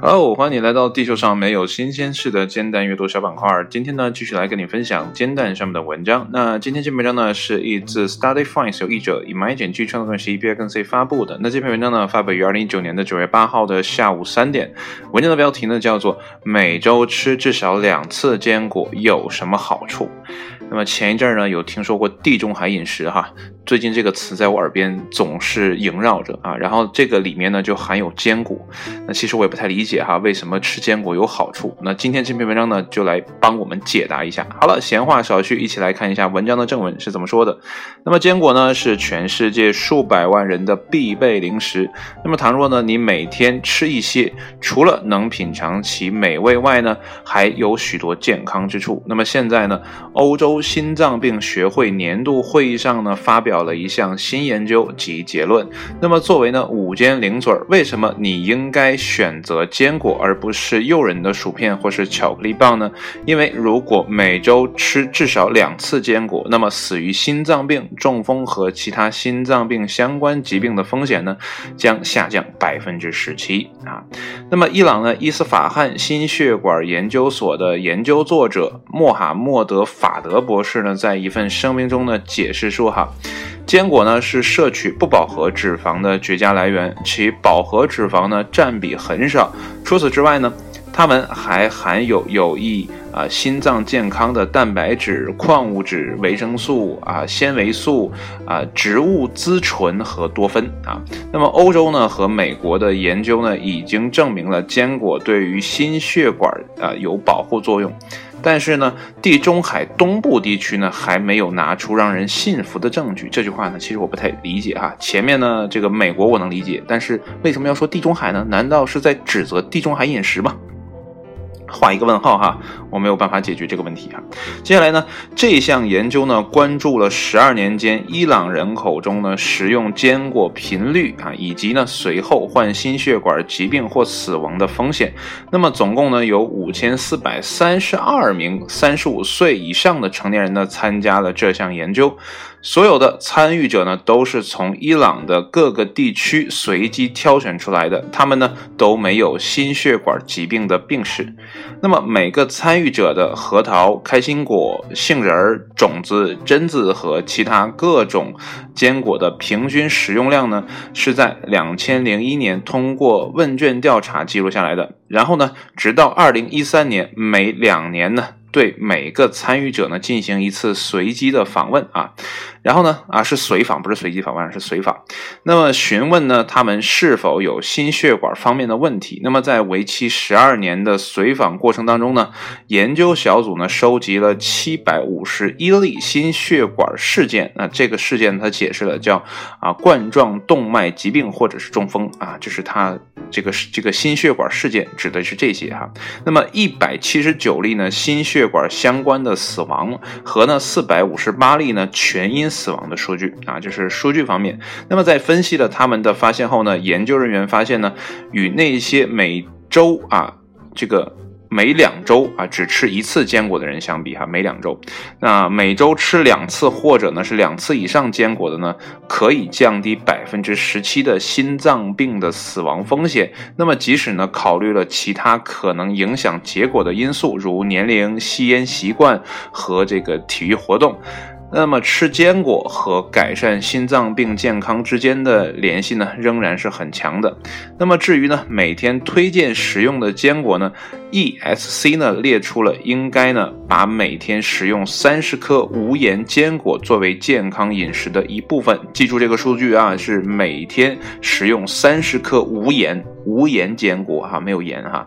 好，欢迎你来到地球上没有新鲜事的煎蛋阅读小板块。今天呢，继续来跟你分享煎蛋上面的文章。那今天这篇文章呢，是一自 Study Finds 由译者 Imagine 据创作公司 EPA 跟 C 发布的。那这篇文章呢，发表于二零一九年的九月八号的下午三点。文章的标题呢，叫做“每周吃至少两次坚果有什么好处”。那么前一阵儿呢，有听说过地中海饮食哈，最近这个词在我耳边总是萦绕着啊。然后这个里面呢，就含有坚果。那其实我也不太理解哈，为什么吃坚果有好处？那今天这篇文章呢，就来帮我们解答一下。好了，闲话少叙，一起来看一下文章的正文是怎么说的。那么坚果呢，是全世界数百万人的必备零食。那么倘若呢，你每天吃一些，除了能品尝其美味外呢，还有许多健康之处。那么现在呢，欧洲。心脏病学会年度会议上呢，发表了一项新研究及结论。那么作为呢午间零嘴儿，为什么你应该选择坚果而不是诱人的薯片或是巧克力棒呢？因为如果每周吃至少两次坚果，那么死于心脏病、中风和其他心脏病相关疾病的风险呢，将下降百分之十七啊。那么伊朗呢伊斯法罕心血管研究所的研究作者穆罕默德法德。博士呢，在一份声明中呢，解释说哈，坚果呢是摄取不饱和脂肪的绝佳来源，其饱和脂肪呢占比很少。除此之外呢，它们还含有有益啊心脏健康的蛋白质、矿物质、维生素啊、纤维素啊、植物甾醇和多酚啊。那么欧洲呢和美国的研究呢，已经证明了坚果对于心血管啊有保护作用。但是呢，地中海东部地区呢还没有拿出让人信服的证据。这句话呢，其实我不太理解哈。前面呢，这个美国我能理解，但是为什么要说地中海呢？难道是在指责地中海饮食吗？画一个问号哈，我没有办法解决这个问题哈。接下来呢，这项研究呢关注了十二年间伊朗人口中呢食用坚果频率啊，以及呢随后患心血管疾病或死亡的风险。那么总共呢有五千四百三十二名三十五岁以上的成年人呢参加了这项研究。所有的参与者呢，都是从伊朗的各个地区随机挑选出来的，他们呢都没有心血管疾病的病史。那么每个参与者的核桃、开心果、杏仁儿、种子、榛子和其他各种坚果的平均食用量呢，是在两千零一年通过问卷调查记录下来的。然后呢，直到二零一三年，每两年呢。对每个参与者呢进行一次随机的访问啊，然后呢啊是随访不是随机访问是随访，那么询问呢他们是否有心血管方面的问题。那么在为期十二年的随访过程当中呢，研究小组呢收集了七百五十一例心血管事件。那这个事件它解释了叫啊冠状动脉疾病或者是中风啊，就是他这个这个心血管事件指的是这些哈。那么一百七十九例呢心血管相关的死亡和呢四百五十八例呢全因死亡的数据啊，就是数据方面。那么在分析了他们的发现后呢，研究人员发现呢，与那些每周啊这个。每两周啊，只吃一次坚果的人相比哈，每两周，那每周吃两次或者呢是两次以上坚果的呢，可以降低百分之十七的心脏病的死亡风险。那么即使呢考虑了其他可能影响结果的因素，如年龄、吸烟习惯和这个体育活动。那么吃坚果和改善心脏病健康之间的联系呢，仍然是很强的。那么至于呢，每天推荐食用的坚果呢，ESC 呢列出了应该呢把每天食用三十颗无盐坚果作为健康饮食的一部分。记住这个数据啊，是每天食用三十颗无盐。无盐坚果哈，没有盐哈，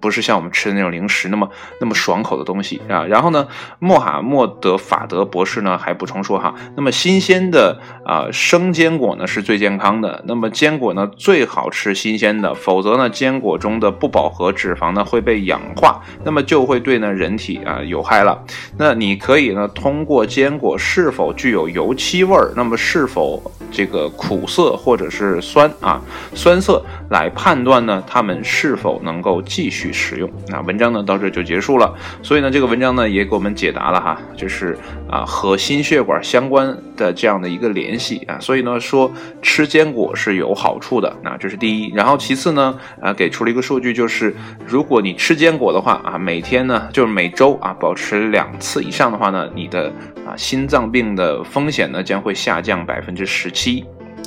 不是像我们吃的那种零食那么那么爽口的东西啊。然后呢，穆罕默德法德博士呢还补充说哈，那么新鲜的啊生坚果呢是最健康的。那么坚果呢最好吃新鲜的，否则呢坚果中的不饱和脂肪呢会被氧化，那么就会对呢人体啊有害了。那你可以呢通过坚果是否具有油漆味儿，那么是否这个苦涩或者是酸啊酸涩来判断呢，他们是否能够继续食用。那文章呢到这就结束了。所以呢，这个文章呢也给我们解答了哈，就是啊和心血管相关的这样的一个联系啊。所以呢说吃坚果是有好处的，那这是第一。然后其次呢啊给出了一个数据，就是如果你吃坚果的话啊，每天呢就是每周啊保持两次以上的话呢，你的啊心脏病的风险呢将会下降百分之十七。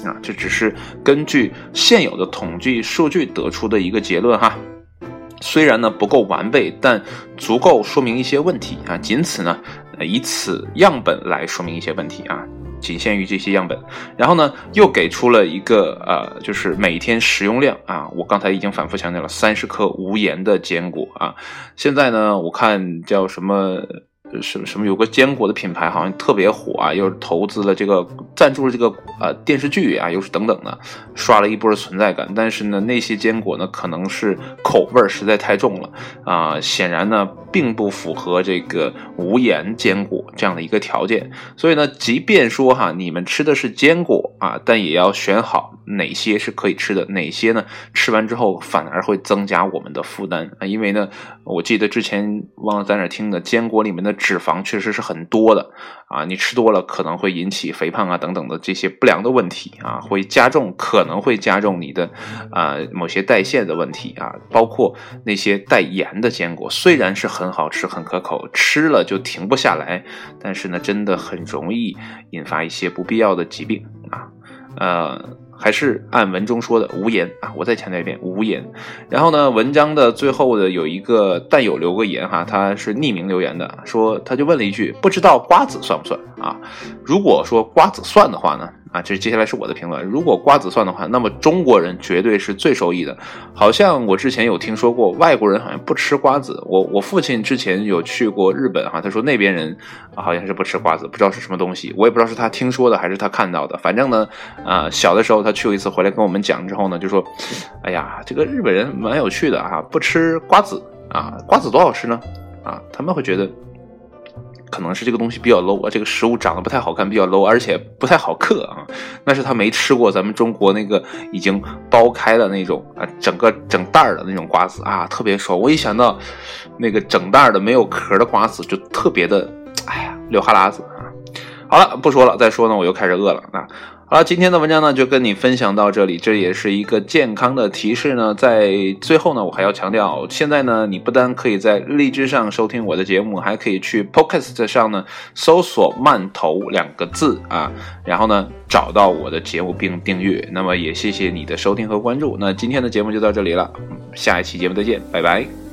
啊，这只是根据现有的统计数据得出的一个结论哈。虽然呢不够完备，但足够说明一些问题啊。仅此呢，以此样本来说明一些问题啊，仅限于这些样本。然后呢，又给出了一个呃，就是每天食用量啊。我刚才已经反复强调了，三十克无盐的坚果啊。现在呢，我看叫什么？什么什么有个坚果的品牌好像特别火啊，又投资了这个赞助了这个呃电视剧啊，又是等等的，刷了一波的存在感。但是呢，那些坚果呢，可能是口味儿实在太重了啊，显然呢，并不符合这个无盐坚果这样的一个条件。所以呢，即便说哈，你们吃的是坚果啊，但也要选好哪些是可以吃的，哪些呢，吃完之后反而会增加我们的负担啊。因为呢，我记得之前忘了在哪听的，坚果里面的。脂肪确实是很多的啊，你吃多了可能会引起肥胖啊等等的这些不良的问题啊，会加重可能会加重你的啊某些代谢的问题啊，包括那些带盐的坚果，虽然是很好吃很可口，吃了就停不下来，但是呢，真的很容易引发一些不必要的疾病啊，呃。还是按文中说的无言啊！我再强调一遍无言。然后呢，文章的最后的有一个弹友留个言哈，他是匿名留言的，说他就问了一句，不知道瓜子算不算啊？如果说瓜子算的话呢？啊，这接下来是我的评论。如果瓜子算的话，那么中国人绝对是最受益的。好像我之前有听说过，外国人好像不吃瓜子。我我父亲之前有去过日本哈，他说那边人好像是不吃瓜子，不知道是什么东西。我也不知道是他听说的还是他看到的。反正呢，啊，小的时候他去过一次，回来跟我们讲之后呢，就说，哎呀，这个日本人蛮有趣的啊，不吃瓜子啊，瓜子多好吃呢啊，他们会觉得。可能是这个东西比较 low 啊，这个食物长得不太好看，比较 low，而且不太好嗑啊。那是他没吃过咱们中国那个已经剥开的那种啊，整个整袋儿的那种瓜子啊，特别爽。我一想到那个整袋的没有壳的瓜子，就特别的，哎呀，流哈喇子啊。好了，不说了，再说呢，我又开始饿了啊。好了，今天的文章呢就跟你分享到这里，这也是一个健康的提示呢。在最后呢，我还要强调，现在呢，你不单可以在荔枝上收听我的节目，还可以去 Podcast 上呢搜索“慢头”两个字啊，然后呢找到我的节目并订阅。那么也谢谢你的收听和关注。那今天的节目就到这里了，下一期节目再见，拜拜。